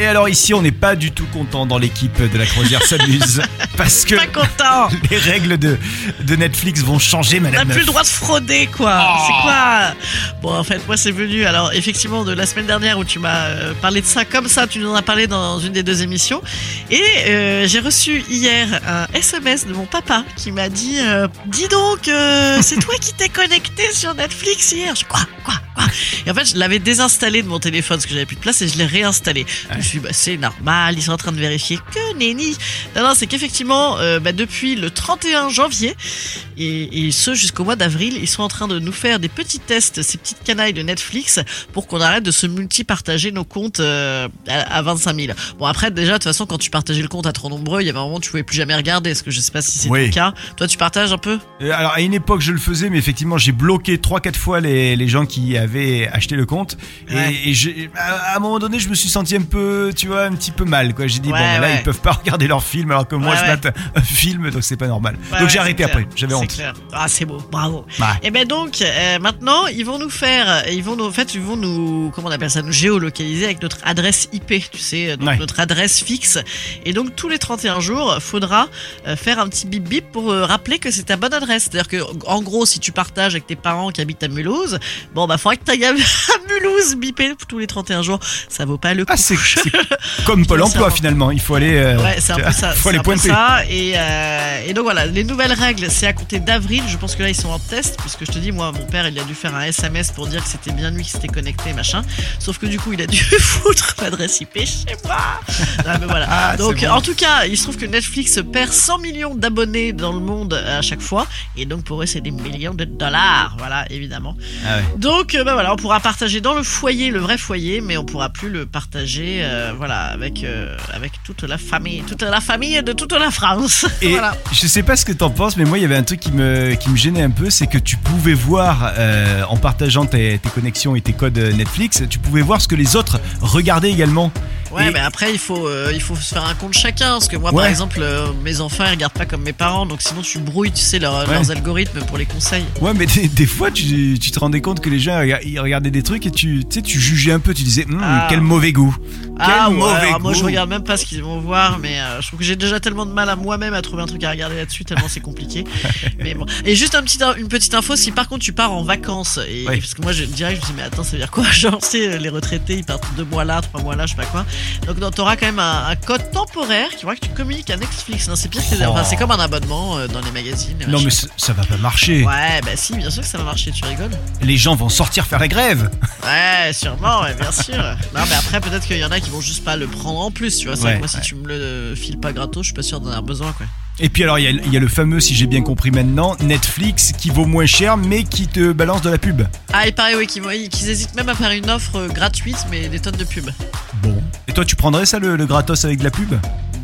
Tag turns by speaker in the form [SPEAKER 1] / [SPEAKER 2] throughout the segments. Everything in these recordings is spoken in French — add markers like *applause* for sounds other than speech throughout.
[SPEAKER 1] Et alors ici, on n'est pas du tout content dans l'équipe de la croisière s'amuse *laughs* parce que
[SPEAKER 2] Pas content
[SPEAKER 1] les règles de, de Netflix vont changer,
[SPEAKER 2] On n'a
[SPEAKER 1] madame.
[SPEAKER 2] plus le droit de frauder, quoi.
[SPEAKER 1] Oh.
[SPEAKER 2] C'est quoi Bon, en fait, moi, c'est venu. Alors, effectivement, de la semaine dernière où tu m'as euh, parlé de ça comme ça, tu nous en as parlé dans une des deux émissions. Et euh, j'ai reçu hier un SMS de mon papa qui m'a dit euh, Dis donc, euh, c'est toi qui t'es connecté sur Netflix hier Je Quoi Quoi *laughs* Et en fait, je l'avais désinstallé de mon téléphone parce que j'avais plus de place et je l'ai réinstallé. Je me suis dit, bah, c'est normal, ils sont en train de vérifier que nenni. Non, non, c'est qu'effectivement, euh, bah, depuis le 31 janvier, et, et ce jusqu'au mois d'avril, ils sont en train de nous faire des petits tests, ces petites canailles de Netflix, pour qu'on arrête de se multi-partager nos comptes euh, à, à 25 000. Bon, après, déjà, de toute façon, quand tu partageais le compte à trop nombreux, il y avait un moment où tu pouvais plus jamais regarder, parce que je sais pas si c'est
[SPEAKER 1] Oui.
[SPEAKER 2] le cas. Toi, tu partages un peu?
[SPEAKER 1] Euh, Alors à une époque, je le faisais, mais effectivement, j'ai bloqué 3-4 fois les, les gens qui avaient acheté le compte. Et-
[SPEAKER 2] Ouais.
[SPEAKER 1] Et, j'ai- à, à un moment donné, je me suis senti un peu, tu vois, un petit peu mal. quoi. J'ai dit,
[SPEAKER 2] Ouais,
[SPEAKER 1] bon, là, ils peuvent pas *laughs* regarder leur film, alors que moi, je mate un film, donc c'est pas normal. Donc j'ai arrêté
[SPEAKER 2] clair.
[SPEAKER 1] après, j'avais honte.
[SPEAKER 2] clair. Ah, c'est beau, bravo. Et ben donc, euh, maintenant, ils vont nous faire, ils vont nous, en fait, ils vont nous, comment on appelle ça, nous géolocaliser avec notre adresse IP, tu sais, donc
[SPEAKER 1] Ouais.
[SPEAKER 2] notre adresse fixe. Et donc, tous les 31 jours, faudra euh, faire un petit bip bip pour euh, rappeler que c'est ta bonne adresse. C'est-à-dire que, en gros, si tu partages avec tes parents qui habitent à Mulhouse, bon, bah, faudrait que tu ailles à Mulhouse biper tous les 31 jours. Ça vaut pas le coup.
[SPEAKER 1] Ah, c'est *laughs* c'est comme Pôle emploi finalement. Il faut aller, euh,
[SPEAKER 2] Ouais, c'est un peu ça.
[SPEAKER 1] faut
[SPEAKER 2] c'est
[SPEAKER 1] aller
[SPEAKER 2] un peu
[SPEAKER 1] pointer.
[SPEAKER 2] ça. Et, euh, et donc voilà, les nouvelles règles, c'est à compter d'avril. Je pense que là, ils sont en test, puisque je te dis, moi, mon père, il a dû faire un SMS pour dire que c'était bien lui qui s'était connecté, machin. Sauf que du coup, il a dû *laughs* foutre l'adresse IP chez moi. Non, mais voilà. *laughs*
[SPEAKER 1] Ah,
[SPEAKER 2] donc,
[SPEAKER 1] bon.
[SPEAKER 2] en tout cas, il se trouve que Netflix perd 100 millions d'abonnés dans le monde à chaque fois. Et donc, pour eux, c'est des millions de dollars. Voilà, évidemment.
[SPEAKER 1] Ah ouais.
[SPEAKER 2] Donc, euh, bah voilà, on pourra partager dans le foyer, le vrai foyer, mais on pourra plus le partager, euh, voilà, avec euh, avec toute la famille, toute la famille de toute la France. *laughs*
[SPEAKER 1] Et
[SPEAKER 2] voilà.
[SPEAKER 1] je sais pas ce que t'en penses, mais moi il y avait un truc qui me, qui me gênait un peu, c'est que tu pouvais voir, euh, en partageant tes, tes connexions et tes codes Netflix, tu pouvais voir ce que les autres regardaient également.
[SPEAKER 2] Ouais,
[SPEAKER 1] Et-
[SPEAKER 2] mais après il faut euh, il faut se faire un compte chacun, parce que moi
[SPEAKER 1] Ouais.
[SPEAKER 2] par exemple euh, mes enfants ils regardent pas comme mes parents, donc sinon tu brouilles, tu sais leur-
[SPEAKER 1] Ouais.
[SPEAKER 2] leurs algorithmes pour les conseils.
[SPEAKER 1] Ouais, mais des, des fois tu, tu te rendais compte que les gens ils regardaient des trucs et tu, tu sais, tu jugeais un peu, tu disais, Hum,
[SPEAKER 2] Ah.
[SPEAKER 1] quel mauvais goût. Quel
[SPEAKER 2] Ah ouais,
[SPEAKER 1] mauvais
[SPEAKER 2] alors moi je
[SPEAKER 1] goût.
[SPEAKER 2] regarde même pas ce qu'ils vont voir, mais euh, je trouve que j'ai déjà tellement de mal à moi-même à trouver un truc à regarder là-dessus, tellement c'est compliqué. *laughs* mais bon. Et juste un petit, une petite info, si par contre tu pars en vacances, et, parce que moi je dirais, je me dis mais attends ça veut dire quoi? *laughs* Genre c'est les retraités ils partent deux mois là, trois mois là, je sais pas quoi. Donc non, t'auras quand même un, un code temporaire qui voit que tu communiques à Netflix. Non c'est pire que
[SPEAKER 1] Oh.
[SPEAKER 2] enfin, c'est comme un abonnement euh, dans les magazines.
[SPEAKER 1] Non, mais ça, va pas marcher.
[SPEAKER 2] Ouais, bah si, bien sûr que ça va marcher, tu rigoles
[SPEAKER 1] Les gens vont sortir faire la grève.
[SPEAKER 2] Ouais, sûrement, ouais, bien sûr. Non, mais après, peut-être qu'il y en a qui vont juste pas le prendre en plus, tu vois.
[SPEAKER 1] Ouais,
[SPEAKER 2] moi, si tu me le files pas gratos, je suis pas sûr d'en avoir besoin, quoi.
[SPEAKER 1] Et puis alors, il y, a- il y a le fameux, si j'ai bien compris maintenant, Netflix qui vaut moins cher mais qui te balance de la pub.
[SPEAKER 2] Ah, il paraît, oui, qu'ils hésitent même à faire une offre euh, gratuite, mais des tonnes de pubs.
[SPEAKER 1] Bon. Toi, tu prendrais ça, le, le gratos avec de la pub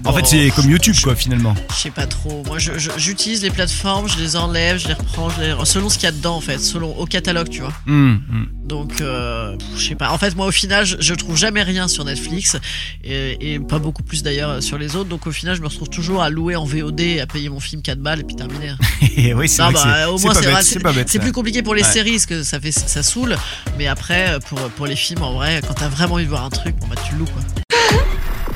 [SPEAKER 1] En fait, c'est comme YouTube, quoi, finalement.
[SPEAKER 2] Je sais pas trop. Moi, j'utilise les plateformes, je les enlève, je les reprends, je les... selon ce qu'il y a dedans, en fait, selon au catalogue, tu vois.
[SPEAKER 1] Hum, hum.
[SPEAKER 2] Donc, euh, je sais pas. En fait, moi, au final, je, je trouve jamais rien sur Netflix et, et pas beaucoup plus d'ailleurs euh, sur les autres. Donc, au final, je me retrouve toujours à louer en VOD, à payer mon film 4 balles et puis terminé. *laughs*
[SPEAKER 1] Et oui, c'est
[SPEAKER 2] bah, au moins c'est plus compliqué pour les
[SPEAKER 1] Ouais.
[SPEAKER 2] séries parce que ça fait ça saoule, mais après euh, pour pour les films en vrai, quand t'as vraiment envie de voir un truc, bon bah tu le loues quoi.